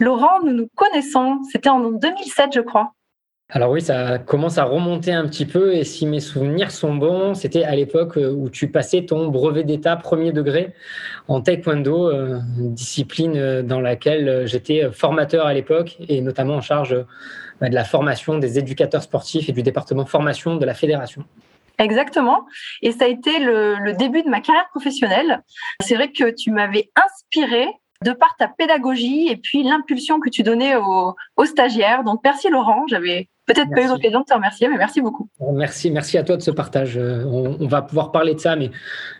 Laurent, nous nous connaissons, c'était en 2007 je crois. Alors oui, ça commence à remonter un petit peu et si mes souvenirs sont bons, c'était à l'époque euh, où tu passais ton brevet d'état premier degré en taekwondo, euh, discipline euh, dans laquelle j'étais formateur à l'époque et notamment en charge de la formation des éducateurs sportifs et du département formation de la fédération. Exactement. Et ça a été le, début de ma carrière professionnelle. C'est vrai que tu m'avais inspiré de par ta pédagogie et puis l'impulsion que tu donnais aux, aux stagiaires. Donc merci Laurent, j'avais Peut-être pas eu l'occasion de te remercier, mais merci beaucoup. Merci, merci à toi de ce partage. Euh, on, va pouvoir parler de ça, mais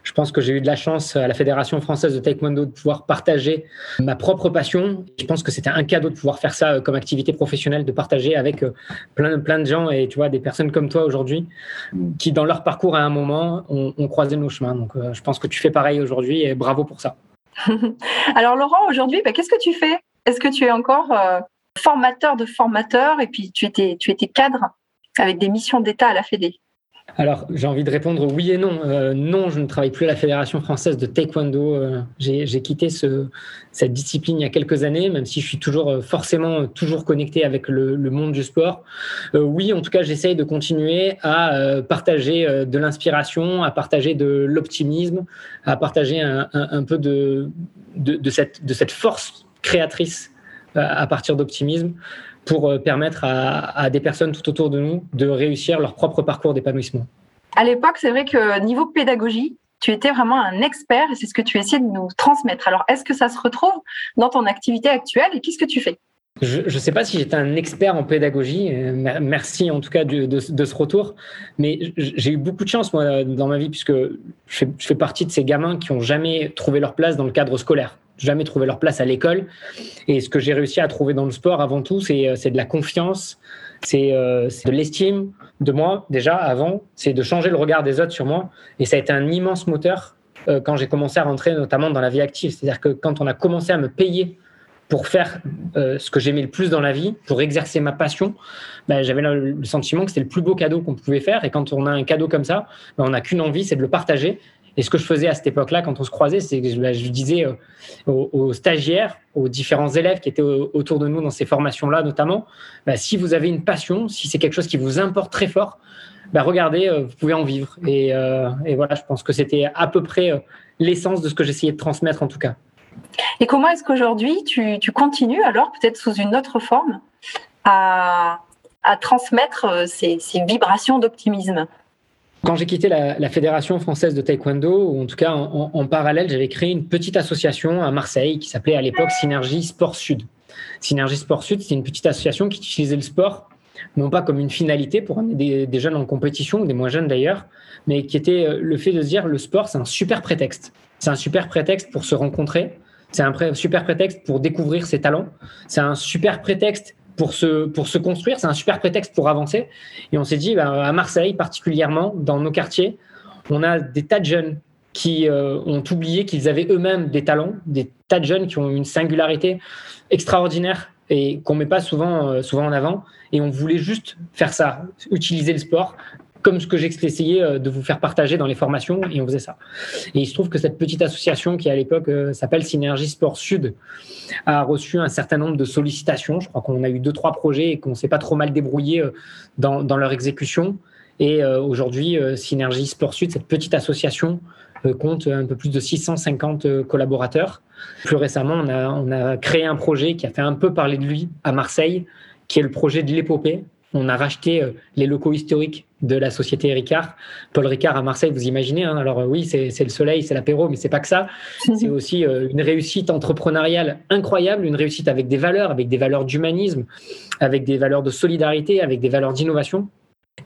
je pense que j'ai eu de la chance à la Fédération française de Taekwondo de pouvoir partager ma propre passion. Je pense que c'était un cadeau de pouvoir faire ça euh, comme activité professionnelle, de partager avec euh, plein, plein de gens et tu vois, des personnes comme toi aujourd'hui qui, dans leur parcours à un moment, ont, croisé nos chemins. Donc, je pense que tu fais pareil aujourd'hui et bravo pour ça. Alors, Laurent, aujourd'hui, bah, qu'est-ce que tu fais? Est-ce que tu es encore formateur de formateurs et puis tu étais, tu étais cadre avec des missions d'État à la Fédé? Alors, j'ai envie de répondre oui et non. Euh, non, je ne travaille plus à la Fédération française de taekwondo. Euh, j'ai quitté ce, cette discipline il y a quelques années, même si je suis toujours euh, forcément toujours connecté avec le, monde du sport. oui, en tout cas, j'essaye de continuer à partager de l'inspiration, à partager de l'optimisme, à partager un, peu de cette force créatrice à partir d'optimisme pour euh, permettre à, des personnes tout autour de nous de réussir leur propre parcours d'épanouissement. À l'époque, c'est vrai que niveau pédagogie, tu étais vraiment un expert et c'est ce que tu essayais de nous transmettre. Alors, est-ce que ça se retrouve dans ton activité actuelle et qu'est-ce que tu fais? Je ne sais pas si j'étais un expert en pédagogie. Euh, merci en tout cas de, ce retour. Mais j'ai eu beaucoup de chance moi dans ma vie puisque je fais, partie de ces gamins qui n'ont jamais trouvé leur place dans le cadre scolaire jamais trouvé leur place à l'école. Et ce que j'ai réussi à trouver dans le sport, avant tout, c'est euh, de la confiance, euh, c'est de l'estime de moi, déjà, avant, c'est de changer le regard des autres sur moi. Et ça a été un immense moteur euh, quand j'ai commencé à rentrer notamment dans la vie active. C'est-à-dire que quand on a commencé à me payer pour faire ce que j'aimais le plus dans la vie, pour exercer ma passion, ben, j'avais le, sentiment que c'était le plus beau cadeau qu'on pouvait faire. Et quand on a un cadeau comme ça, ben, on n'a qu'une envie, c'est de le partager et ce que je faisais à cette époque-là, quand on se croisait, c'est que je, bah, disais euh, aux, stagiaires, aux différents élèves qui étaient autour de nous dans ces formations-là notamment, bah, si vous avez une passion, si c'est quelque chose qui vous importe très fort, bah, regardez, euh, vous pouvez en vivre. Euh, et, voilà, je pense que c'était à peu près l'essence de ce que j'essayais de transmettre en tout cas. Et comment est-ce qu'aujourd'hui tu, continues alors, peut-être sous une autre forme, à, transmettre ces vibrations d'optimisme? Quand j'ai quitté la, Fédération française de taekwondo, ou en tout cas en, parallèle, j'avais créé une petite association à Marseille qui s'appelait à l'époque Synergie Sport Sud. Synergie Sport Sud, c'est une petite association qui utilisait le sport non pas comme une finalité pour des, des jeunes en compétition, des moins jeunes d'ailleurs, mais qui était euh, le fait de se dire le sport, c'est un super prétexte. C'est un super prétexte pour se rencontrer, c'est un super prétexte pour découvrir ses talents, c'est un super prétexte pour se, pour se construire. C'est un super prétexte pour avancer. Et on s'est dit, bah, à Marseille particulièrement, dans nos quartiers, on a des tas de jeunes qui euh, ont oublié qu'ils avaient eux-mêmes des talents, des tas de jeunes qui ont une singularité extraordinaire et qu'on met pas souvent, euh, souvent en avant. Et on voulait juste faire ça, utiliser le sport comme ce que essayé euh, de vous faire partager dans les formations, et on faisait ça. Et il se trouve que cette petite association qui à l'époque euh, s'appelle Synergie Sport Sud a reçu un certain nombre de sollicitations. Je crois qu'on a eu deux trois projets et qu'on s'est pas trop mal débrouillé euh, dans, leur exécution. Et aujourd'hui, Synergie Sport Sud, cette petite association, compte un peu plus de 650 collaborateurs. Plus récemment, on a créé un projet qui a fait un peu parler de lui à Marseille, qui est le projet de l'épopée, on a racheté euh, les locaux historiques de la société Ricard. Paul Ricard à Marseille, vous imaginez. Hein. alors euh, oui, c'est le soleil, c'est l'apéro, mais c'est pas que ça. C'est aussi euh, une réussite entrepreneuriale incroyable, une réussite avec des valeurs, avec des valeurs d'humanisme, avec des valeurs de solidarité, avec des valeurs d'innovation.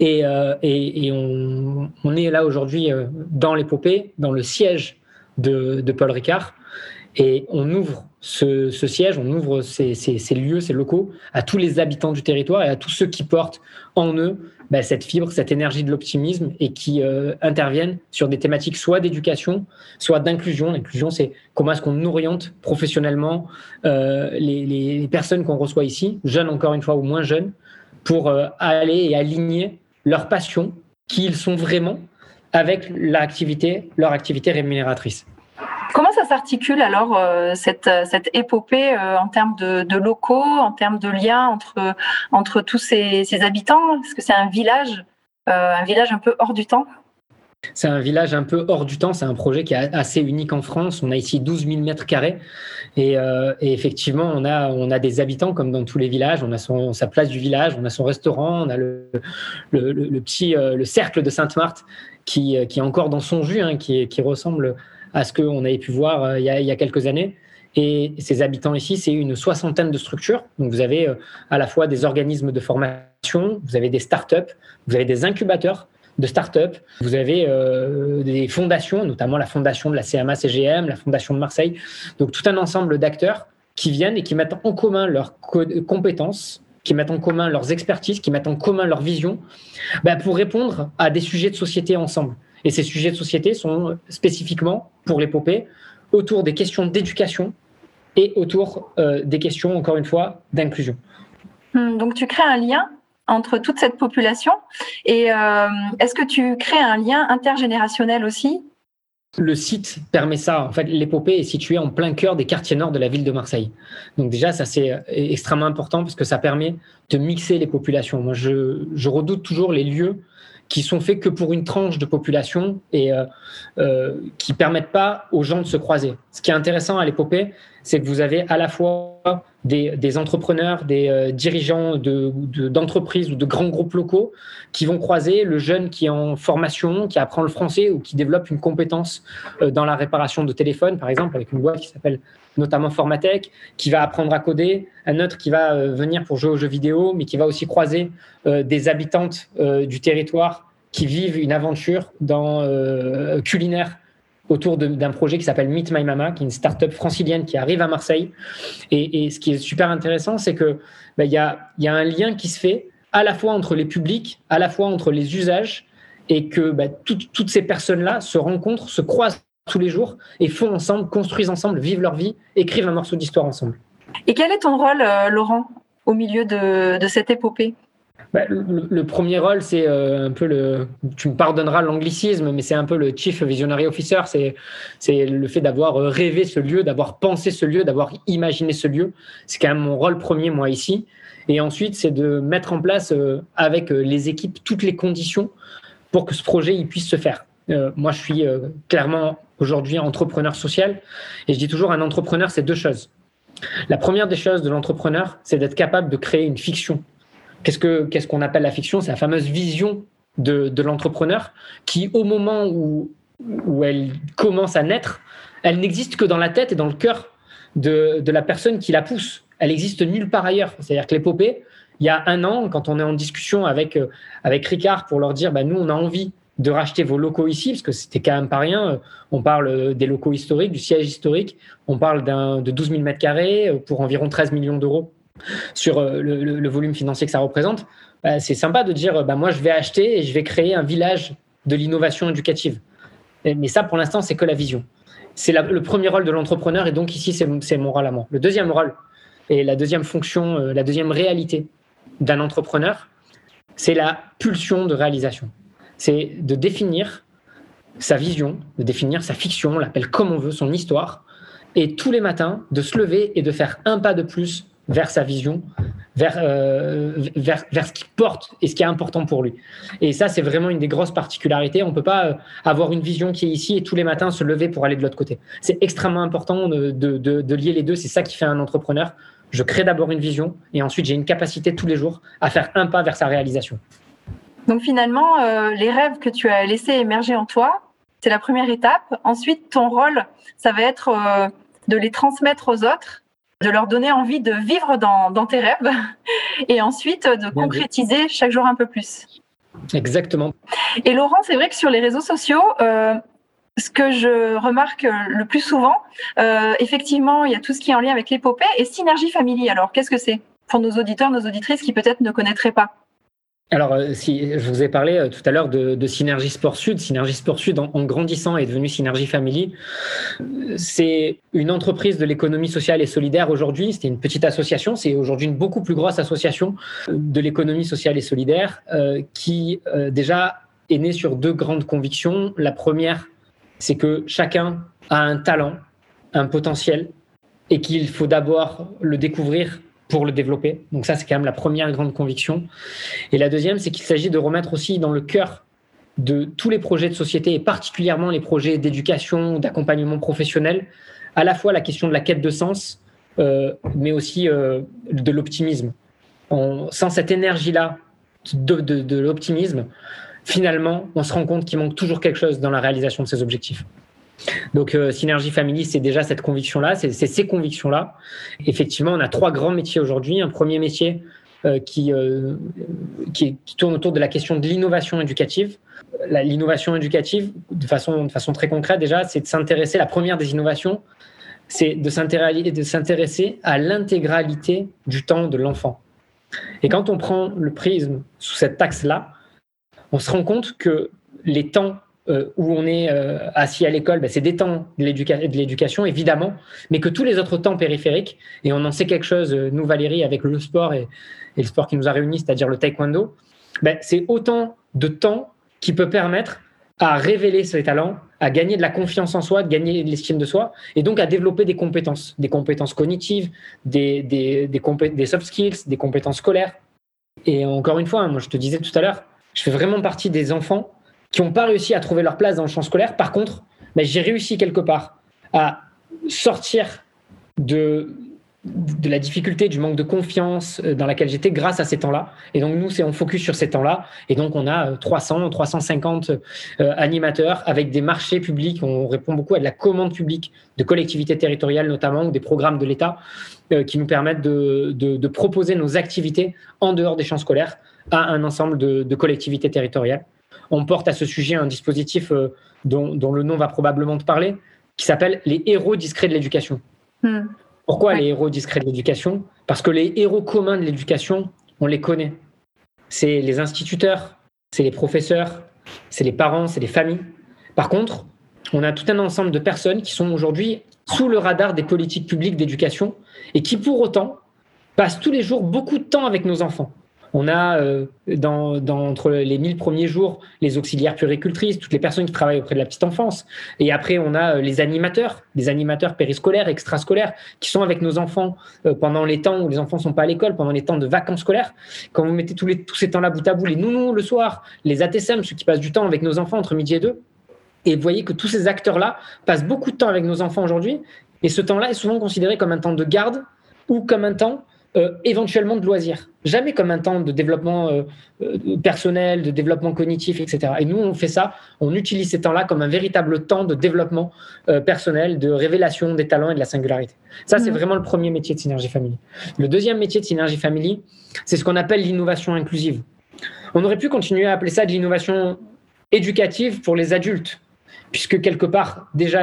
Et, on, est là aujourd'hui dans l'épopée, dans le siège de, Paul Ricard. Et on ouvre ce, siège, on ouvre ces, lieux, ces locaux à tous les habitants du territoire et à tous ceux qui portent en eux bah, cette fibre, cette énergie de l'optimisme et qui euh, interviennent sur des thématiques soit d'éducation, soit d'inclusion. L'inclusion, c'est comment est-ce qu'on oriente professionnellement euh, les, personnes qu'on reçoit ici, jeunes encore une fois ou moins jeunes, pour euh, aller et aligner leur passion, qui ils sont vraiment, avec leur activité rémunératrice. Comment ça s'articule alors euh, cette, cette épopée euh, en termes de, locaux, en termes de liens entre, tous ces, habitants? Est-ce que c'est un village, euh, un peu hors du temps? C'est un village un peu hors du temps. C'est un projet qui est assez unique en France. On a ici 12 000 mètres carrés. Et, effectivement, on a, des habitants comme dans tous les villages. On a sa place du village, on a son restaurant, on a le, petit le cercle de Sainte-Marthe qui, est encore dans son jus, hein, qui ressemble à ce qu'on avait pu voir euh, il y, a, quelques années. Et ces habitants ici, c'est une soixantaine de structures. Donc, vous avez euh, à la fois des organismes de formation, vous avez des startups, vous avez des incubateurs de startups, vous avez euh, des fondations, notamment la fondation de la CMA CGM, la fondation de Marseille. Donc, tout un ensemble d'acteurs qui viennent et qui mettent en commun leurs compétences, qui mettent en commun leurs expertises, qui mettent en commun leurs visions, bah, pour répondre à des sujets de société ensemble. Et ces sujets de société sont spécifiquement, pour l'épopée, autour des questions d'éducation et autour euh, des questions, encore une fois, d'inclusion. Hmm, donc tu crées un lien entre toute cette population et euh, est-ce que tu crées un lien intergénérationnel aussi? Le site permet ça. En fait, l'épopée est située en plein cœur des quartiers nord de la ville de Marseille. Donc déjà, ça c'est euh, extrêmement important parce que ça permet de mixer les populations. Moi, je, je redoute toujours les lieux qui sont faits que pour une tranche de population et euh, euh, qui permettent pas aux gens de se croiser. Ce qui est intéressant à l'épopée, c'est que vous avez à la fois des, entrepreneurs, des euh, dirigeants d'entreprises de, ou de grands groupes locaux qui vont croiser le jeune qui est en formation, qui apprend le français ou qui développe une compétence dans la réparation de téléphone, par exemple, avec une boîte qui s'appelle notamment Formatech, qui va apprendre à coder, un autre qui va euh, venir pour jouer aux jeux vidéo, mais qui va aussi croiser euh, des habitantes euh, du territoire qui vivent une aventure dans, culinaire autour d'un projet qui s'appelle Meet My Mama, qui est une start-up francilienne qui arrive à Marseille. Et, ce qui est super intéressant, c'est que bah, il y, a, un lien qui se fait à la fois entre les publics, à la fois entre les usages, et que bah, toutes ces personnes-là se rencontrent, se croisent tous les jours et font ensemble, construisent ensemble, vivent leur vie, écrivent un morceau d'histoire ensemble. Et quel est ton rôle, euh, Laurent, au milieu de, cette épopée? Bah, le, premier rôle, c'est euh, un peu le. Tu me pardonneras l'anglicisme, mais c'est un peu le Chief Visionary Officer. C'est le fait d'avoir euh, rêvé ce lieu, d'avoir pensé ce lieu, d'avoir imaginé ce lieu. C'est quand même mon rôle premier, moi, ici. Et ensuite, c'est de mettre en place avec les équipes toutes les conditions pour que ce projet puisse se faire. moi, je suis clairement aujourd'hui entrepreneur social. Et je dis toujours, un entrepreneur, c'est deux choses. La première des choses de l'entrepreneur, c'est d'être capable de créer une fiction. Qu'est-ce qu'on appelle la fiction? C'est la fameuse vision de, de l'entrepreneur qui, au moment où, où elle commence à naître, elle n'existe que dans la tête et dans le cœur de, de la personne qui la pousse. Elle existe nulle part ailleurs. C'est-à-dire que l'épopée, il y a un an, quand on est en discussion avec, euh, avec Ricard pour leur dire, bah, nous, on a envie de racheter vos locaux ici, parce que c'était quand même pas rien. On parle des locaux historiques, du siège historique. On parle de 12 000 mètres carrés euh, pour environ 13 millions d'euros sur euh, le, volume financier que ça représente. Bah, c'est sympa de dire, bah, moi, je vais acheter et je vais créer un village de l'innovation éducative. Mais ça, pour l'instant, c'est que la vision. C'est le premier rôle de l'entrepreneur et donc ici, c'est mon rôle à moi. Le deuxième rôle et la deuxième fonction, euh, la deuxième réalité d'un entrepreneur, c'est la pulsion de réalisation c'est de définir sa vision, de définir sa fiction, on l'appelle comme on veut, son histoire, et tous les matins de se lever et de faire un pas de plus vers sa vision, vers, euh, vers, vers, ce qui porte et ce qui est important pour lui. Et ça, c'est vraiment une des grosses particularités. On ne peut pas euh, avoir une vision qui est ici et tous les matins se lever pour aller de l'autre côté. C'est extrêmement important de, de, de lier les deux. C'est ça qui fait un entrepreneur. Je crée d'abord une vision et ensuite j'ai une capacité tous les jours à faire un pas vers sa réalisation. Donc finalement, euh, les rêves que tu as laissés émerger en toi, c'est la première étape. Ensuite, ton rôle, ça va être de les transmettre aux autres, de leur donner envie de vivre dans, tes rêves et ensuite de concrétiser chaque jour un peu plus. Exactement. Et Laurent, c'est vrai que sur les réseaux sociaux, euh, ce que je remarque le plus souvent, effectivement, il y a tout ce qui est en lien avec l'épopée et synergie family. Alors, qu'est-ce que c'est? Pour nos auditeurs, nos auditrices qui peut-être ne connaîtraient pas alors, euh, si je vous ai parlé euh, tout à l'heure de, Synergie Sport Sud, Synergie Sport Sud, en, grandissant, est devenue Synergie Family. C'est une entreprise de l'économie sociale et solidaire aujourd'hui. C'était une petite association. C'est aujourd'hui une beaucoup plus grosse association de l'économie sociale et solidaire euh, qui déjà est née sur deux grandes convictions. La première, c'est que chacun a un talent, un potentiel, et qu'il faut d'abord le découvrir pour le développer. Donc ça, c'est quand même la première grande conviction. Et la deuxième, c'est qu'il s'agit de remettre aussi dans le cœur de tous les projets de société, et particulièrement les projets d'éducation, d'accompagnement professionnel, à la fois la question de la quête de sens, euh, mais aussi euh, de l'optimisme. Sans cette énergie-là de, de l'optimisme, finalement, on se rend compte qu'il manque toujours quelque chose dans la réalisation de ces objectifs. Donc, euh, Synergie Family, c'est déjà cette conviction-là, c'est ces convictions-là. Effectivement, on a trois grands métiers aujourd'hui. Un premier métier euh, qui, euh, qui, tourne autour de la question de l'innovation éducative. L'innovation éducative, de façon, de façon très concrète déjà, c'est de s'intéresser, la première des innovations, c'est de s'intéresser à l'intégralité du temps de l'enfant. Et quand on prend le prisme sous cette taxe-là, on se rend compte que les temps euh, où on est euh, assis à l'école, ben, c'est des temps de l'éducation, évidemment, mais que tous les autres temps périphériques, et on en sait quelque chose, euh, nous, Valérie, avec le sport et, le sport qui nous a réunis, c'est-à-dire le taekwondo, ben, c'est autant de temps qui peut permettre à révéler ses talents, à gagner de la confiance en soi, de gagner de l'estime de soi, et donc à développer des compétences, des compétences cognitives, des, des, des soft skills, des compétences scolaires. Et encore une fois, hein, moi je te disais tout à l'heure, je fais vraiment partie des enfants qui n'ont pas réussi à trouver leur place dans le champ scolaire. Par contre, ben, j'ai réussi quelque part à sortir de, la difficulté, du manque de confiance euh, dans laquelle j'étais grâce à ces temps-là. Et donc, nous, on focus sur ces temps-là. Et donc, on a 300, 350 euh, animateurs avec des marchés publics. On répond beaucoup à de la commande publique de collectivités territoriales, notamment, ou des programmes de l'État euh, qui nous permettent de, proposer nos activités en dehors des champs scolaires à un ensemble de collectivités territoriales on porte à ce sujet un dispositif euh, dont, le nom va probablement te parler, qui s'appelle les héros discrets de l'éducation. Hmm. Pourquoi les héros discrets de l'éducation? Parce que les héros communs de l'éducation, on les connaît. C'est les instituteurs, c'est les professeurs, c'est les parents, c'est les familles. Par contre, on a tout un ensemble de personnes qui sont aujourd'hui sous le radar des politiques publiques d'éducation et qui pour autant passent tous les jours beaucoup de temps avec nos enfants. On a euh, entre les 1000 premiers jours les auxiliaires puricultrices, toutes les personnes qui travaillent auprès de la petite enfance. Et après, on a euh, les animateurs, les animateurs périscolaires, extrascolaires, qui sont avec nos enfants euh, pendant les temps où les enfants sont pas à l'école, pendant les temps de vacances scolaires. Quand vous mettez tous ces temps-là bout à bout, les nounous le soir, les ATSM, ceux qui passent du temps avec nos enfants entre midi et deux, et vous voyez que tous ces acteurs-là passent beaucoup de temps avec nos enfants aujourd'hui. Et ce temps-là est souvent considéré comme un temps de garde ou comme un temps euh, éventuellement de loisirs. Jamais comme un temps de développement euh, euh, personnel, de développement cognitif, etc. Et nous, on fait ça, on utilise ces temps-là comme un véritable temps de développement personnel, de révélation des talents et de la singularité. Ça, c'est mmh. vraiment le premier métier de Synergie Family. Le deuxième métier de Synergie Family, c'est ce qu'on appelle l'innovation inclusive. On aurait pu continuer à appeler ça de l'innovation éducative pour les adultes, puisque quelque part, déjà,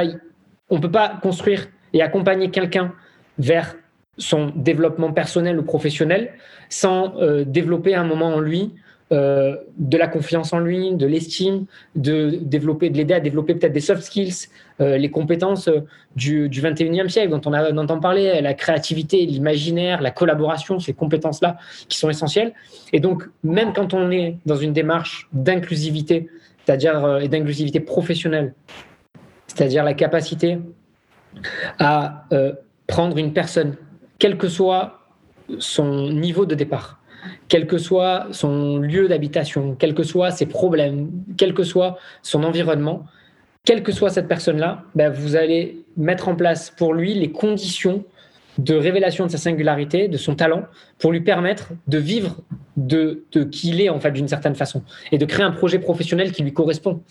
on ne peut pas construire et accompagner quelqu'un vers son développement personnel ou professionnel sans euh, développer un moment en lui euh, de la confiance en lui, de l'estime, de développer, de l'aider à développer peut-être des soft skills, euh, les compétences du, du 21e siècle dont on, a, entend parler, la créativité, l'imaginaire, la collaboration, ces compétences-là qui sont essentielles. Et donc, même quand on est dans une démarche d'inclusivité, c'est-à-dire et d'inclusivité professionnelle, c'est-à-dire la capacité à prendre une personne quel que soit son niveau de départ, quel que soit son lieu d'habitation, quels que soient ses problèmes, quel que soit son environnement, quelle que soit cette personne-là, ben vous allez mettre en place pour lui les conditions de révélation de sa singularité, de son talent, pour lui permettre de vivre de, qui il est en fait d'une certaine façon et de créer un projet professionnel qui lui correspond.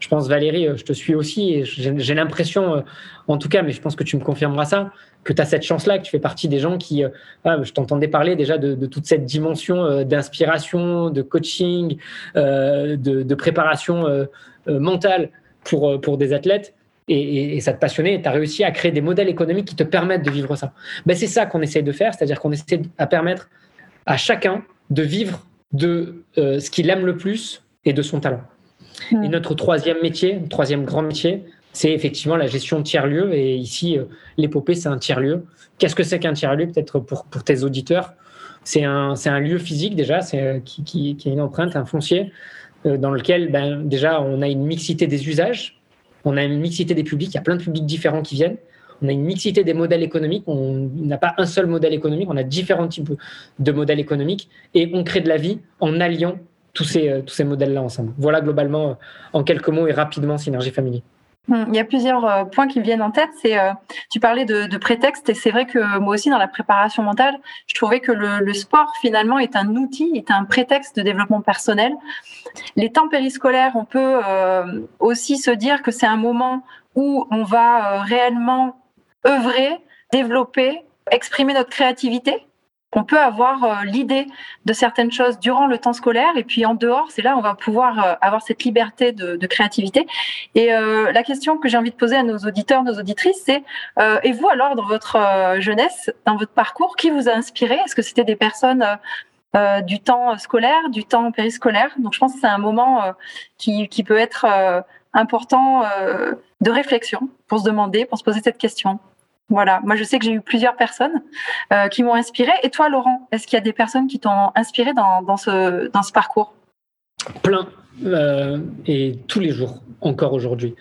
Je pense Valérie, euh, je te suis aussi et j'ai l'impression, euh, en tout cas, mais je pense que tu me confirmeras ça, que tu as cette chance-là, que tu fais partie des gens qui, euh, ah, je t'entendais parler déjà de, toute cette dimension d'inspiration, de coaching, de, de, préparation mentale pour, pour des athlètes et, ça te passionnait et tu as réussi à créer des modèles économiques qui te permettent de vivre ça. Ben, c'est ça qu'on essaie de faire, c'est-à-dire qu'on essaie à permettre à chacun de vivre de euh, ce qu'il aime le plus et de son talent. Hmm. Et notre troisième métier, troisième grand métier, c'est effectivement la gestion de tiers-lieux. Et ici, euh, l'épopée, c'est un tiers-lieu. Qu'est-ce que c'est qu'un tiers-lieu Peut-être pour, pour tes auditeurs, c'est un, un lieu physique déjà, c'est, euh, qui, qui, qui, a une empreinte, un foncier, dans lequel ben, déjà on a une mixité des usages, on a une mixité des publics, il y a plein de publics différents qui viennent. On a une mixité des modèles économiques. On n'a pas un seul modèle économique, on a différents types de modèles économiques et on crée de la vie en alliant tous ces, euh, modèles-là ensemble. Voilà globalement, euh, en quelques mots et rapidement, Synergie Family. Hmm, il y a plusieurs euh, points qui me viennent en tête. C'est, tu parlais de, de prétexte et c'est vrai que moi aussi dans la préparation mentale, je trouvais que le, le, sport finalement est un outil, est un prétexte de développement personnel. Les temps périscolaires, on peut aussi se dire que c'est un moment où on va réellement œuvrer, développer, exprimer notre créativité. On peut avoir euh, l'idée de certaines choses durant le temps scolaire et puis en dehors, c'est là on va pouvoir euh, avoir cette liberté de, créativité. Et euh, la question que j'ai envie de poser à nos auditeurs, nos auditrices, c'est et vous alors dans votre jeunesse, dans votre parcours, qui vous a inspiré? Est-ce que c'était des personnes du temps scolaire, du temps périscolaire? Donc je pense que c'est un moment qui, peut être important de réflexion pour se demander, pour se poser cette question. Voilà, moi je sais que j'ai eu plusieurs personnes euh, qui m'ont inspiré. Et toi, Laurent, est-ce qu'il y a des personnes qui t'ont inspiré dans, dans, ce, parcours? Plein, euh, et tous les jours, encore aujourd'hui.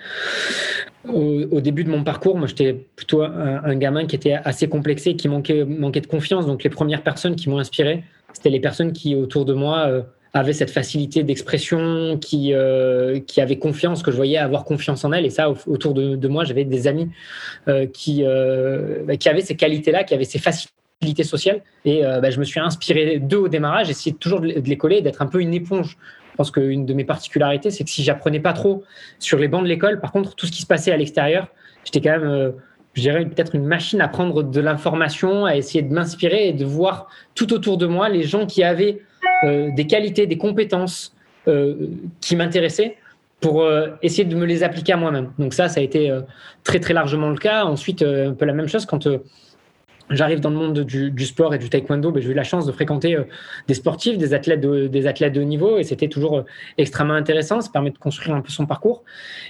Au, début de mon parcours, moi j'étais plutôt un, gamin qui était assez complexé, qui manquait, manquait de confiance. Donc les premières personnes qui m'ont inspiré, c'était les personnes qui autour de moi euh, avait cette facilité d'expression, qui, euh, qui avait confiance, que je voyais avoir confiance en elle. Et ça, autour de, moi, j'avais des amis euh, qui, euh, bah, qui avaient ces qualités-là, qui avaient ces facilités sociales. Et bah, je me suis inspiré d'eux au démarrage, essayé toujours de les coller, d'être un peu une éponge. Je pense qu'une de mes particularités, c'est que si j'apprenais pas trop sur les bancs de l'école, par contre, tout ce qui se passait à l'extérieur, j'étais quand même je dirais peut-être une machine à prendre de l'information, à essayer de m'inspirer et de voir tout autour de moi les gens qui avaient euh, des qualités, des compétences euh, qui m'intéressaient pour euh, essayer de me les appliquer à moi-même. Donc ça, ça a été très très largement le cas. Ensuite, un peu la même chose quand j'arrive dans le monde du, sport et du taekwondo, ben, j'ai eu la chance de fréquenter des sportifs, des athlètes de, des athlètes de haut niveau, et c'était toujours extrêmement intéressant. Ça permet de construire un peu son parcours,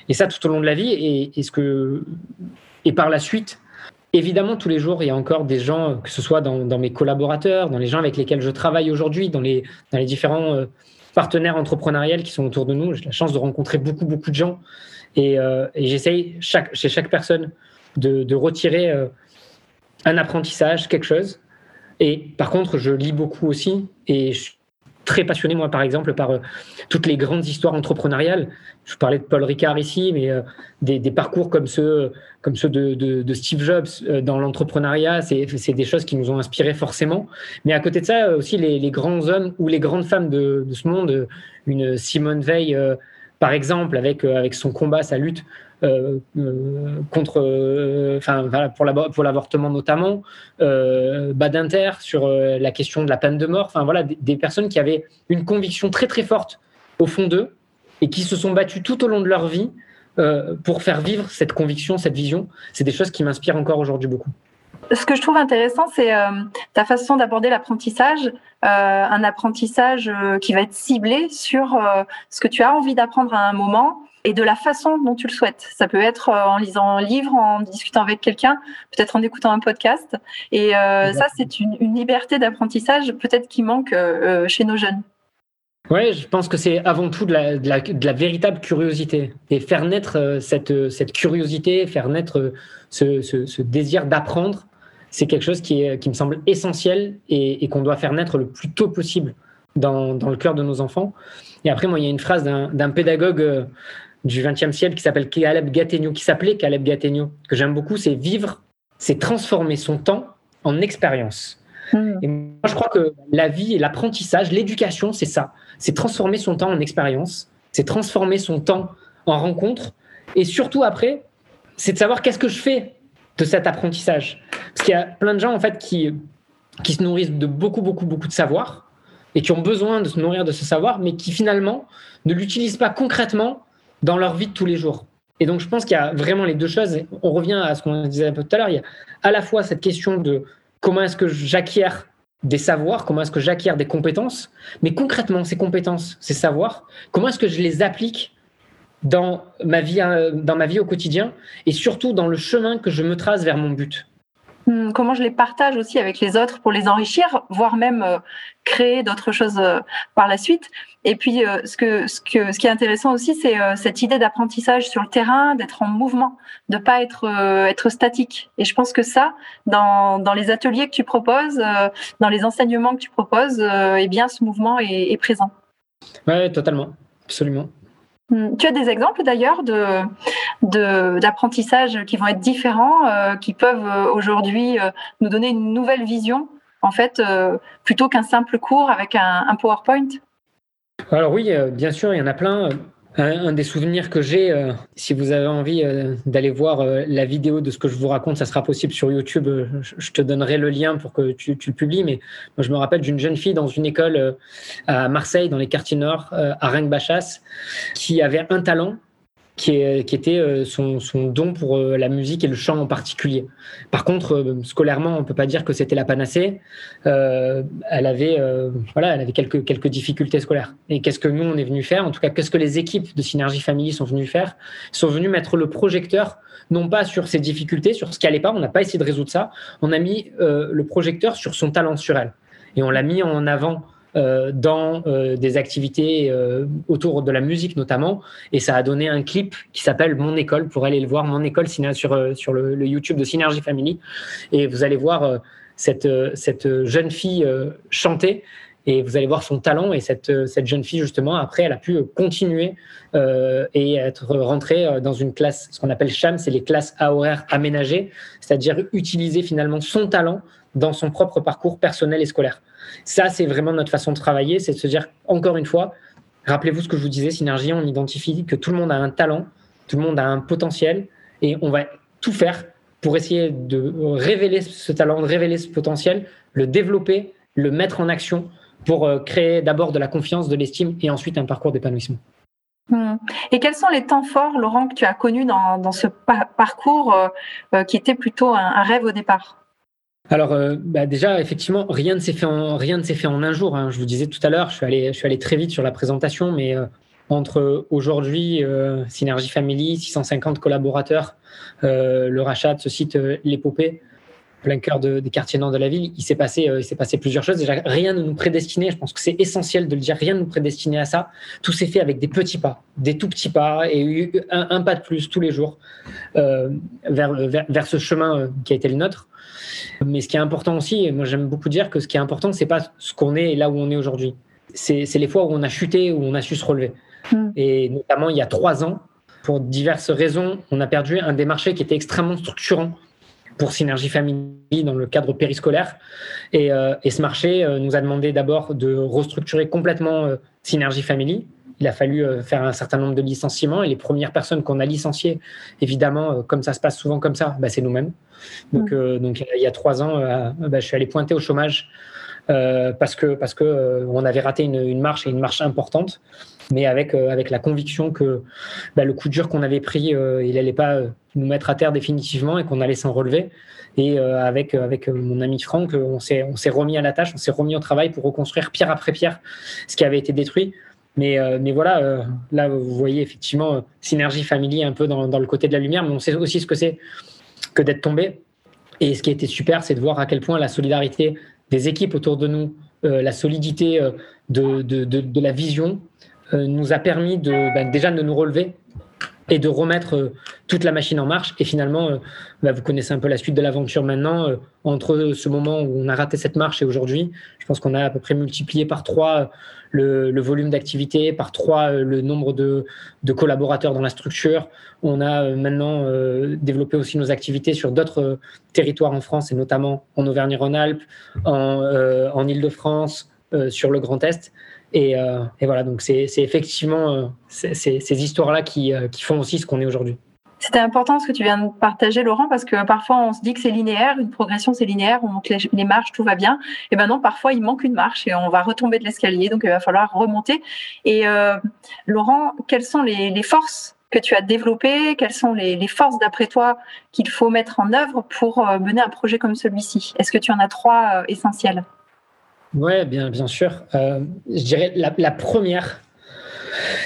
et ça tout au long de la vie. Et, par la suite, Évidemment, tous les jours, il y a encore des gens, que ce soit dans, mes collaborateurs, dans les gens avec lesquels je travaille aujourd'hui, dans les, différents euh, partenaires entrepreneuriels qui sont autour de nous. J'ai la chance de rencontrer beaucoup, beaucoup de gens. Et, euh, j'essaye chez chaque personne de, retirer euh, un apprentissage, quelque chose. Et par contre, je lis beaucoup aussi. Et je très passionné, moi, par exemple, par euh, toutes les grandes histoires entrepreneuriales. Je parlais de Paul Ricard ici, mais euh, des, parcours comme ceux, comme ceux de, Steve Jobs euh, dans l'entrepreneuriat, c'est des choses qui nous ont inspirés forcément. Mais à côté de ça, aussi les, grands hommes ou les grandes femmes de, ce monde, une Simone Veil, par exemple, avec, avec son combat, sa lutte euh, euh, contre, euh, enfin pour l'avortement notamment, Badinter sur la question de la peine de mort, enfin voilà des, personnes qui avaient une conviction très très forte au fond d'eux et qui se sont battues tout au long de leur vie pour faire vivre cette conviction, cette vision. C'est des choses qui m'inspirent encore aujourd'hui beaucoup. Ce que je trouve intéressant, c'est ta façon d'aborder l'apprentissage, un apprentissage qui va être ciblé sur ce que tu as envie d'apprendre à un moment et de la façon dont tu le souhaites. Ça peut être euh, en lisant un livre, en discutant avec quelqu'un, peut-être en écoutant un podcast. Et euh, ça, c'est une, liberté d'apprentissage peut-être qui manque euh, chez nos jeunes. Oui, je pense que c'est avant tout de la, de, la, véritable curiosité. Et faire naître cette, cette curiosité, faire naître ce, ce, désir d'apprendre, c'est quelque chose qui, est, qui me semble essentiel et, et qu'on doit faire naître le plus tôt possible dans, dans, le cœur de nos enfants. Et après, moi, il y a une phrase d'un pédagogue du XXe siècle qui s'appelle Caleb Gattegno, qui s'appelait Caleb Gattegno, que j'aime beaucoup, c'est vivre, c'est transformer son temps en expérience. Hmm. Et moi, je crois que la vie et l'apprentissage, l'éducation, c'est ça. C'est transformer son temps en expérience, c'est transformer son temps en rencontre. Et surtout après, c'est de savoir qu'est-ce que je fais de cet apprentissage. Parce qu'il y a plein de gens, en fait, qui, qui se nourrissent de beaucoup, beaucoup, beaucoup de savoir et qui ont besoin de se nourrir de ce savoir, mais qui finalement ne l'utilisent pas concrètement dans leur vie de tous les jours. Et donc, je pense qu'il y a vraiment les deux choses. On revient à ce qu'on disait un peu tout à l'heure. Il y a à la fois cette question de comment est-ce que j'acquiers des savoirs, comment est-ce que j'acquiers des compétences, mais concrètement, ces compétences, ces savoirs, comment est-ce que je les applique dans ma vie, euh, dans ma vie au quotidien et surtout dans le chemin que je me trace vers mon but? Hmm, comment je les partage aussi avec les autres pour les enrichir, voire même euh, créer d'autres choses euh, par la suite. Et puis, ce, que, ce, qui est intéressant aussi, c'est cette idée d'apprentissage sur le terrain, d'être en mouvement, de pas être, statique. Et je pense que ça, dans, dans les ateliers que tu proposes, dans les enseignements que tu proposes, eh bien, ce mouvement est, est présent. Oui, totalement, absolument. Hmm. Tu as des exemples d'ailleurs de, qui vont être différents, euh, qui peuvent euh, aujourd'hui euh, nous donner une nouvelle vision, en fait, plutôt qu'un simple cours avec un PowerPoint? Alors oui, bien sûr, il y en a plein. Un, des souvenirs que j'ai, euh, si vous avez envie euh, d'aller voir euh, la vidéo de ce que je vous raconte, ça sera possible sur YouTube. Je, te donnerai le lien pour que tu, tu le publies. Mais moi, je me rappelle d'une jeune fille dans une école à Marseille, dans les quartiers nord, à Rennes-Bachas, qui avait un talent qui, était euh, son, don pour euh, la musique et le chant en particulier. Par contre, euh, scolairement, on ne peut pas dire que c'était la panacée. elle avait, voilà, elle avait quelques, quelques difficultés scolaires. Et qu'est-ce que nous, on est venu faire? En tout cas, qu'est-ce que les équipes de Synergie Family sont venues faire? Ils sont venus mettre le projecteur, non pas sur ses difficultés, sur ce qui n'allait pas, on n'a pas essayé de résoudre ça, on a mis le projecteur sur son talent sur elle. Et on l'a mis en avant dans euh, des activités euh, autour de la musique notamment. Et ça a donné un clip qui s'appelle Mon école, pour aller le voir, Mon école sur, le, YouTube de Synergy Family. Et vous allez voir cette, jeune fille chanter. Et vous allez voir son talent. Et cette, jeune fille justement après elle a pu continuer et être rentrée dans une classe ce qu'on appelle CHAM c'est les classes à horaires aménagées. C'est-à-dire utiliser finalement son talent dans son propre parcours personnel et scolaire ça, c'est vraiment notre façon de travailler, c'est de se dire, encore une fois, rappelez-vous ce que je vous disais, Synergie, on identifie que tout le monde a un talent, tout le monde a un potentiel, et on va tout faire pour essayer de révéler ce talent, de révéler ce potentiel, le développer, le mettre en action pour euh, créer d'abord de la confiance, de l'estime et ensuite un parcours d'épanouissement. Hmm. Et quels sont les temps forts, Laurent, que tu as connus dans, ce parcours euh, euh, qui était plutôt un rêve au départ? Alors, euh, bah, déjà, effectivement, rien ne s'est fait en rien ne s'est fait en un jour. Hein. Je vous disais tout à l'heure, je suis allé, je suis allé très vite sur la présentation, mais euh, entre aujourd'hui, euh, Synergie Family, 650 collaborateurs, le rachat de ce site, l'épopée, plein cœur de, des quartiers nord de la ville, il s'est passé, il s'est passé plusieurs choses. Déjà, rien ne nous prédestinait. Je pense que c'est essentiel de le dire. Rien ne nous prédestinait à ça. Tout s'est fait avec des petits pas, des tout petits pas, et un, un pas de plus tous les jours vers, vers, vers, ce chemin qui a été le nôtre. Mais ce qui est important aussi, et moi j'aime beaucoup dire que ce qui est important, c'est pas ce qu'on est et là où on est aujourd'hui. C'est les fois où on a chuté, où on a su se relever. Hmm. Et notamment il y a trois ans, pour diverses raisons, on a perdu un des marchés qui était extrêmement structurant pour Synergie Family dans le cadre périscolaire. Et, euh, et ce marché euh, nous a demandé d'abord de restructurer complètement euh, Synergie Family. Il a fallu faire un certain nombre de licenciements et les premières personnes qu'on a licenciées, évidemment, comme ça se passe souvent comme ça, bah, c'est nous-mêmes. Donc, euh, donc il y a trois ans, euh, bah, je suis allé pointer au chômage euh, parce que parce que on avait raté une, marche et une marche importante, mais avec avec la conviction que bah, le coup dur qu'on avait pris, il n'allait pas nous mettre à terre définitivement et qu'on allait s'en relever. Et avec avec mon ami Franck, on s'est remis à la tâche, on s'est remis au travail pour reconstruire pierre après pierre ce qui avait été détruit. Mais, mais voilà, là, vous voyez effectivement Synergie Family un peu dans, dans, le côté de la lumière, mais on sait aussi ce que c'est que d'être tombé. Et ce qui été super, c'est de voir à quel point la solidarité des équipes autour de nous, euh, la solidité euh, de, de, de, la vision, euh, nous a permis de, ben, déjà de nous relever et de remettre toute la machine en marche. Et finalement, ben, vous connaissez un peu la suite de l'aventure maintenant. entre ce moment où on a raté cette marche et aujourd'hui, je pense qu'on a à peu près multiplié par trois le, volume d'activité, par trois euh, le nombre de, collaborateurs dans la structure. On a euh, maintenant euh, développé aussi nos activités sur d'autres territoires en France et notamment en Auvergne-Rhône-Alpes, en, en Ile-de-France, sur le Grand Est. Et, voilà, donc c'est effectivement ces histoires-là qui font aussi ce qu'on est aujourd'hui. C'était important ce que tu viens de partager, Laurent, parce que parfois on se dit que c'est linéaire, une progression c'est linéaire, on monte les, marches, tout va bien. Et ben non, parfois il manque une marche et on va retomber de l'escalier, donc il va falloir remonter. Et euh, Laurent, quelles sont les, forces que tu as développées? Quelles sont les, forces, d'après toi, qu'il faut mettre en œuvre pour mener un projet comme celui-ci? Est-ce que tu en as trois essentielles? Oui, bien, bien sûr. je dirais la, première,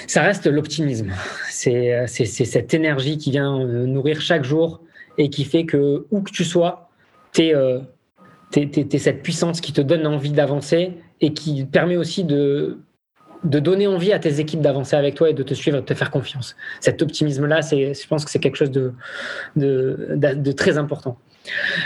ça reste l'optimisme. C'est cette énergie qui vient nourrir chaque jour et qui fait que, où que tu sois, tu es, cette puissance qui te donne envie d'avancer et qui permet aussi de de donner envie à tes équipes d'avancer avec toi et de te suivre de te faire confiance. Cet optimisme-là, je pense que c'est quelque chose de, de, très important.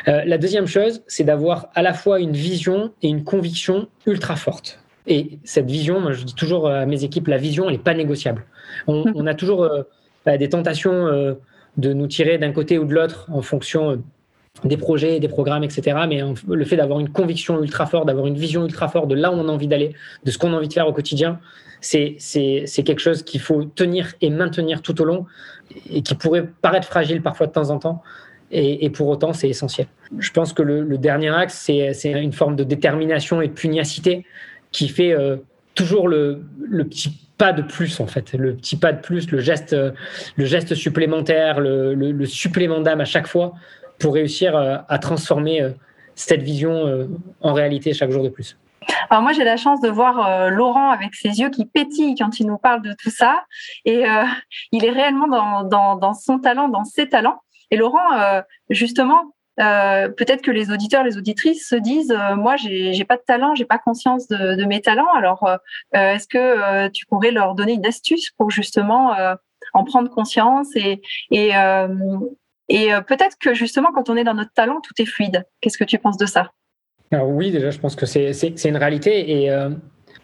Euh, la deuxième chose, c'est d'avoir à la fois une vision et une conviction ultra forte. Et cette vision, moi, je dis toujours à mes équipes, la vision, elle n'est pas négociable. On, mmh. a toujours euh, bah, des tentations euh, de nous tirer d'un côté ou de l'autre en fonction des projets, des programmes, etc. Mais le fait d'avoir une conviction ultra forte, d'avoir une vision ultra forte de là où on a envie d'aller, de ce qu'on a envie de faire au quotidien, c'est quelque chose qu'il faut tenir et maintenir tout au long et qui pourrait paraître fragile parfois de temps en temps. Et, pour autant, c'est essentiel. Je pense que le, dernier axe, c'est une forme de détermination et de pugnacité qui fait euh, toujours le, petit pas de plus en fait, le petit pas de plus, le geste, geste supplémentaire, le, supplément d'âme à chaque fois pour réussir euh, à transformer euh, cette vision euh, en réalité chaque jour de plus. Alors moi j'ai la chance de voir Laurent avec ses yeux qui pétillent quand il nous parle de tout ça et il est réellement dans, son talent, dans ses talents. Et Laurent, justement, peut-être que les auditeurs, les auditrices se disent moi j'ai pas de talent, j'ai pas conscience de, de, mes talents. Alors est-ce que tu pourrais leur donner une astuce pour justement en prendre conscience et, et, et euh, peut-être que justement, quand on est dans notre talent, tout est fluide. Qu'est-ce que tu penses de ça? Alors oui, déjà, je pense que c'est une réalité. Et euh,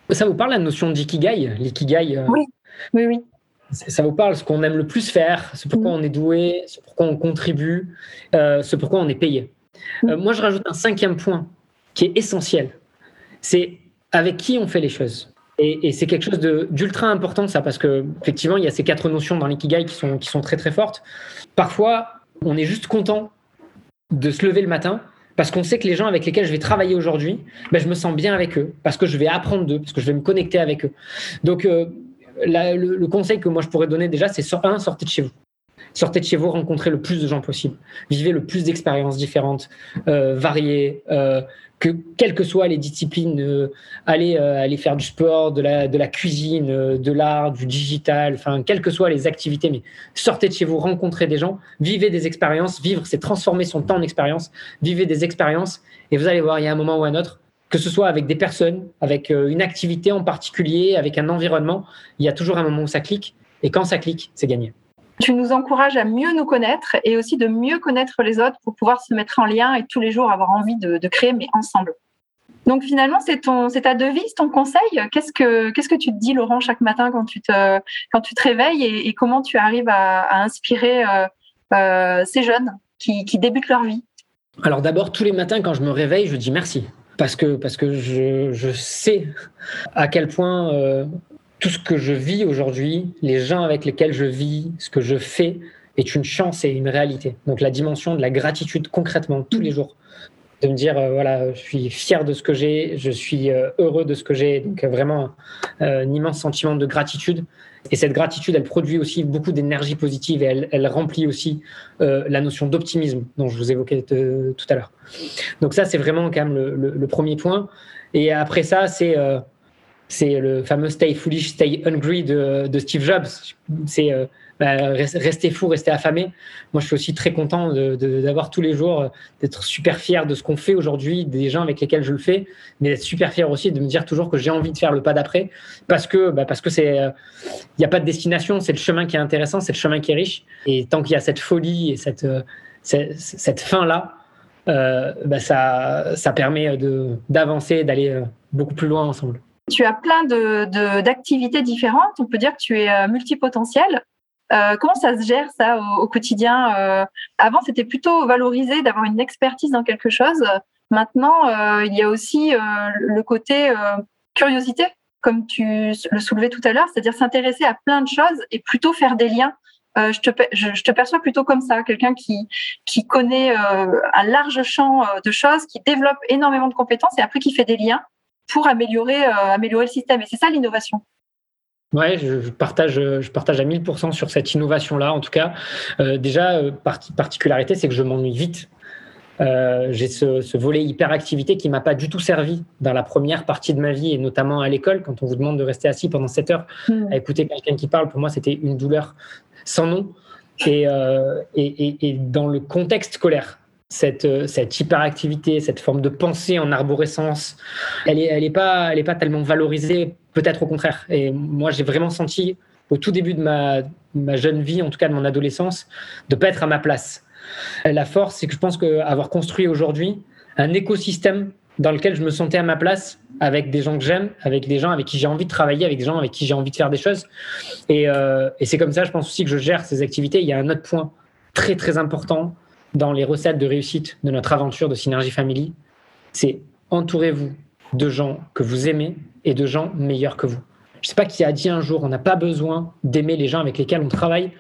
ça vous parle la notion d'ikigai? L'ikigai euh, Oui, oui, oui. Ça vous parle ce qu'on aime le plus faire, ce pourquoi mm. on est doué, ce pourquoi on contribue, ce pourquoi on est payé. Mm. moi, je rajoute un cinquième point qui est essentiel. C'est avec qui on fait les choses. Et, et c'est quelque chose d'ultra important, ça, parce que effectivement, il y a ces quatre notions dans l'ikigai qui sont, qui sont très, très fortes. Parfois, on est juste content de se lever le matin parce qu'on sait que les gens avec lesquels je vais travailler aujourd'hui, ben, je me sens bien avec eux, parce que je vais apprendre d'eux, parce que je vais me connecter avec eux. Donc, euh, le, conseil que moi je pourrais donner déjà, c'est un, sortez de chez vous. Sortez de chez vous, rencontrez le plus de gens possible. Vivez le plus d'expériences différentes, euh, variées, euh, que quelles que soient les disciplines, euh, allez, aller faire du sport, de la, cuisine, de l'art, du digital, enfin, quelles que soient les activités, mais sortez de chez vous, rencontrez des gens, vivez des expériences. Vivre, c'est transformer son temps en expérience. Vivez des expériences et vous allez voir, il y a un moment ou un autre, que ce soit avec des personnes, avec une activité en particulier, avec un environnement, il y a toujours un moment où ça clique. Et quand ça clique, c'est gagné. Tu nous encourages à mieux nous connaître et aussi de mieux connaître les autres pour pouvoir se mettre en lien et tous les jours avoir envie de, créer, mais ensemble. Donc finalement, c'est ton, c'est ta devise, ton conseil. Qu'est-ce que, qu'est-ce que tu te dis, Laurent, chaque matin quand tu te, quand tu te réveilles et, comment tu arrives à, inspirer euh, euh, ces jeunes qui, débutent leur vie? Alors d'abord, tous les matins quand je me réveille, je dis merci parce que je sais à quel point euh, tout ce que je vis aujourd'hui, les gens avec lesquels je vis, ce que je fais, est une chance et une réalité. Donc la dimension de la gratitude concrètement tous les jours, de me dire euh, voilà, je suis fier de ce que j'ai, je suis euh, heureux de ce que j'ai, donc euh, vraiment un immense sentiment de gratitude. Et cette gratitude, elle produit aussi beaucoup d'énergie positive et elle, remplit aussi la notion d'optimisme dont je vous évoquais tout à l'heure. Donc ça, c'est vraiment quand même le, le, premier point. Et après ça, c'est c'est le fameux Stay Foolish, Stay Hungry de, Steve Jobs. C'est bah, rester fou, rester affamé. Moi, je suis aussi très content d'avoir tous les jours, euh, d'être super fier de ce qu'on fait aujourd'hui, des gens avec lesquels je le fais, mais d'être super fier aussi de me dire toujours que j'ai envie de faire le pas d'après parce que bah, parce que c'est il euh, n'y a pas de destination, c'est le chemin qui est intéressant, c'est le chemin qui est riche. Et tant qu'il y a cette folie et cette cette, fin là, bah, ça ça permet d'avancer, d'aller beaucoup plus loin ensemble tu as plein d'activités différentes. On peut dire que tu es euh, multipotentiel. Euh, comment ça se gère ça au, quotidien euh, Avant, c'était plutôt valorisé d'avoir une expertise dans quelque chose. Maintenant, il y a aussi le côté curiosité, comme tu le soulevais tout à l'heure, c'est-à-dire s'intéresser à plein de choses et plutôt faire des liens. je, te, perçois plutôt comme ça, quelqu'un qui, connaît un large champ de choses, qui développe énormément de compétences et après qui fait des liens pour euh, améliorer le système. Et c'est ça l'innovation. Ouais, je, partage, je partage à 1000% sur cette innovation-là. En tout cas, euh, déjà, euh, particularité, c'est que je m'ennuie vite. Euh, j'ai ce, volet hyperactivité qui m'a pas du tout servi dans la première partie de ma vie et notamment à l'école quand on vous demande de rester assis pendant 7 heures hmm. à écouter quelqu'un qui parle. Pour moi, c'était une douleur sans nom. Et, et, et, dans le contexte scolaire, cette, cette, hyperactivité, cette forme de pensée en arborescence, elle n'est elle est pas, elle est pas tellement valorisée Peut-être au contraire. Et moi, j'ai vraiment senti au tout début de ma, jeune vie, en tout cas de mon adolescence, de ne pas être à ma place. La force, c'est que je pense qu'avoir construit aujourd'hui un écosystème dans lequel je me sentais à ma place, avec des gens que j'aime, avec des gens avec qui j'ai envie de travailler, avec des gens avec qui j'ai envie de faire des choses. Et, euh, et c'est comme ça, je pense aussi que je gère ces activités. Il y a un autre point très très important dans les recettes de réussite de notre aventure de Synergie Family, c'est entourez-vous de gens que vous aimez et de gens meilleurs que vous. Je ne sais pas qui a dit un jour, on n'a pas besoin d'aimer les gens avec lesquels on travaille.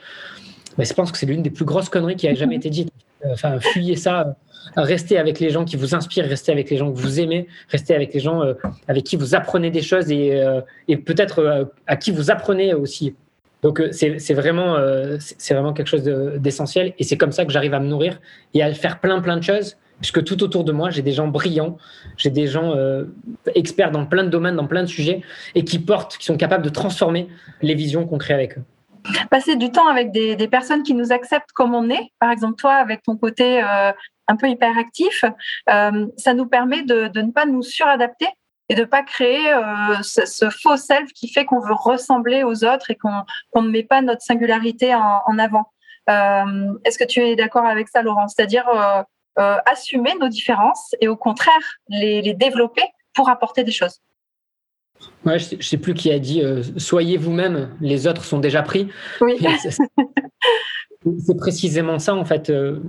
Mais je pense que c'est l'une des plus grosses conneries qui a jamais été dite. Enfin, fuyez ça. Restez avec les gens qui vous inspirent, restez avec les gens que vous aimez, restez avec les gens euh, avec qui vous apprenez des choses et, euh, et peut-être euh, à qui vous apprenez aussi. Donc c'est vraiment, c'est vraiment quelque chose d'essentiel et c'est comme ça que j'arrive à me nourrir et à faire plein plein de choses puisque tout autour de moi, j'ai des gens brillants, j'ai des gens euh, experts dans plein de domaines, dans plein de sujets, et qui portent, qui sont capables de transformer les visions qu'on crée avec eux. Passer du temps avec des, personnes qui nous acceptent comme on est, par exemple toi avec ton côté euh, un peu hyperactif, euh, ça nous permet de, ne pas nous suradapter et de ne pas créer ce, faux self qui fait qu'on veut ressembler aux autres et qu'on ne met pas notre singularité en, en avant. Est-ce que tu es d'accord avec ça, Laurent? C'est-à-dire euh, assumer nos différences et au contraire les, développer pour apporter des choses. Ouais, je ne sais, plus qui a dit euh, soyez vous-même, les autres sont déjà pris. Oui. C'est précisément ça, en fait. Euh,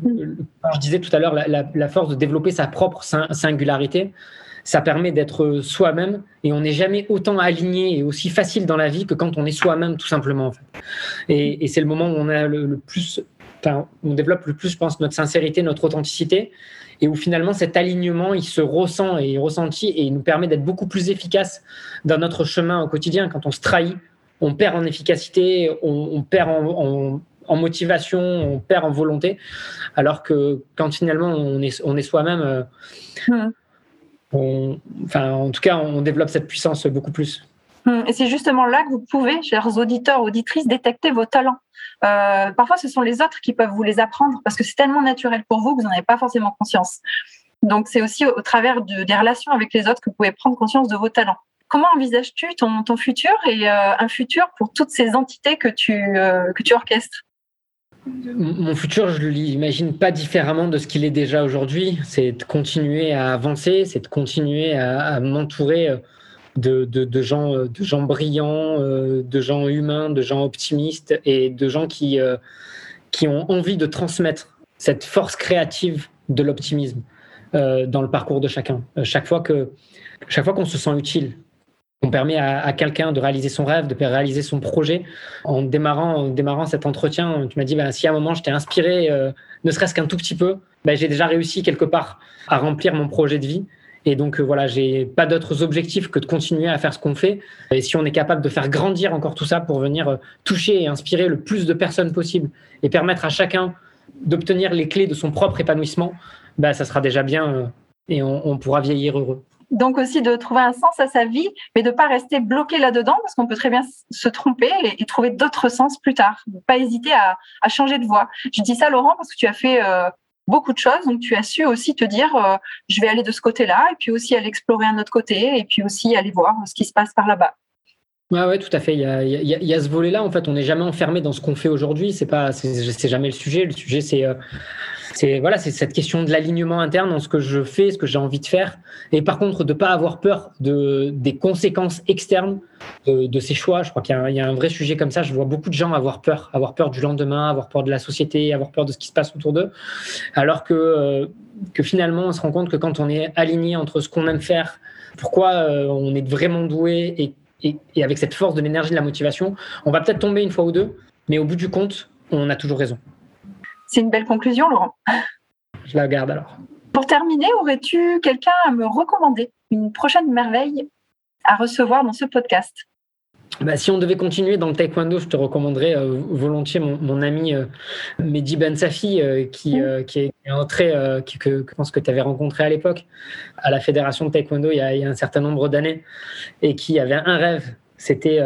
je disais tout à l'heure, la, force de développer sa propre singularité, ça permet d'être soi-même et on n'est jamais autant aligné et aussi facile dans la vie que quand on est soi-même, tout simplement. En fait. et, c'est le moment où on a le plus on développe le plus, je pense, notre sincérité, notre authenticité, et où finalement cet alignement, il se ressent et est ressenti, et il nous permet d'être beaucoup plus efficace dans notre chemin au quotidien. Quand on se trahit, on perd en efficacité, on, perd en, motivation, on perd en volonté, alors que quand finalement on est, on est soi-même, euh, hmm. enfin, en tout cas, on développe cette puissance beaucoup plus. Hmm. Et c'est justement là que vous pouvez, chers auditeurs, auditrices, détecter vos talents. Euh, parfois, ce sont les autres qui peuvent vous les apprendre parce que c'est tellement naturel pour vous que vous n'en avez pas forcément conscience. Donc, c'est aussi au, travers des relations avec les autres que vous pouvez prendre conscience de vos talents. Comment envisages-tu ton, futur et euh, un futur pour toutes ces entités que tu, euh, que tu orchestres? Mon futur, je ne l'imagine pas différemment de ce qu'il est déjà aujourd'hui. C'est de continuer à avancer, c'est de continuer à m'entourer de, de, gens, euh, de gens brillants, euh, de gens humains, de gens optimistes et de gens qui, euh, qui ont envie de transmettre cette force créative de l'optimisme dans le parcours de chacun. chaque fois que chaque fois qu'on se sent utile, on permet à, quelqu'un de réaliser son rêve, de réaliser son projet. En démarrant, démarrant cet entretien, tu m'as dit bah, si à un moment je t'ai inspiré, ne serait-ce qu'un tout petit peu, bah, j'ai déjà réussi quelque part à remplir mon projet de vie. Et donc euh, voilà, j'ai pas d'autres objectifs que de continuer à faire ce qu'on fait. Et si on est capable de faire grandir encore tout ça pour venir euh, toucher et inspirer le plus de personnes possible et permettre à chacun d'obtenir les clés de son propre épanouissement, bah, ça sera déjà bien euh, et on, pourra vieillir heureux. Donc aussi de trouver un sens à sa vie, mais de pas rester bloqué là-dedans, parce qu'on peut très bien se tromper et, trouver d'autres sens plus tard. Pas hésiter à, changer de voie. Je dis ça, Laurent, parce que tu as fait beaucoup de choses. Donc, tu as su aussi te dire, euh, je vais aller de ce côté-là, et puis aussi aller explorer un autre côté, et puis aussi aller voir ce qui se passe par là-bas. Ouais, ouais, tout à fait. Il y a, il y a, ce volet-là. En fait, on n'est jamais enfermé dans ce qu'on fait aujourd'hui. C'est pas, c'est jamais le sujet. Le sujet, c'est euh, c'est voilà, c'est cette question de l'alignement interne dans ce que je fais, ce que j'ai envie de faire, et par contre de pas avoir peur de des conséquences externes de, ces choix. Je crois qu'il y, a un vrai sujet comme ça. Je vois beaucoup de gens avoir peur, avoir peur du lendemain, avoir peur de la société, avoir peur de ce qui se passe autour d'eux, alors que euh, que finalement on se rend compte que quand on est aligné entre ce qu'on aime faire, pourquoi euh, on est vraiment doué et, et, et avec cette force de l'énergie, de la motivation, on va peut-être tomber une fois ou deux, mais au bout du compte, on a toujours raison. C'est une belle conclusion, Laurent. Je la garde alors. Pour terminer, aurais-tu quelqu'un à me recommander Une prochaine merveille à recevoir dans ce podcast? Bah, si on devait continuer dans le taekwondo, je te recommanderais euh, volontiers mon, ami euh, Mehdi Ben Safi, euh, qui, qui, est entré, qui, que, je pense que tu avais rencontré à l'époque, à la fédération de taekwondo il y, a, il y a un certain nombre d'années, et qui avait un rêve, c'était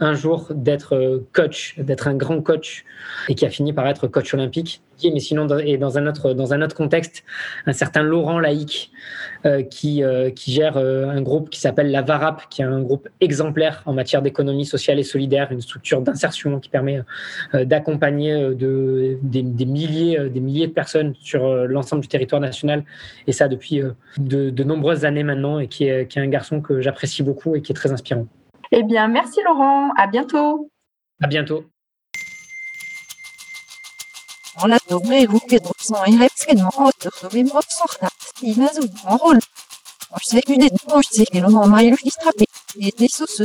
un jour d'être coach, d'être un grand coach, et qui a fini par être coach olympique mais sinon, et dans un autre, contexte, un certain Laurent Laïc, euh, qui, euh, gère euh, un groupe qui s'appelle la VARAP, qui est un groupe exemplaire en matière d'économie sociale et solidaire, une structure d'insertion qui permet d'accompagner de, des, milliers, de personnes sur l'ensemble du territoire national, et ça depuis de, nombreuses années maintenant, et qui est un garçon que j'apprécie beaucoup et qui est très inspirant. Eh bien, merci Laurent, à bientôt. À bientôt. Son sais que des manches c'est que l'on m'a eu distrapé. Et des sauces de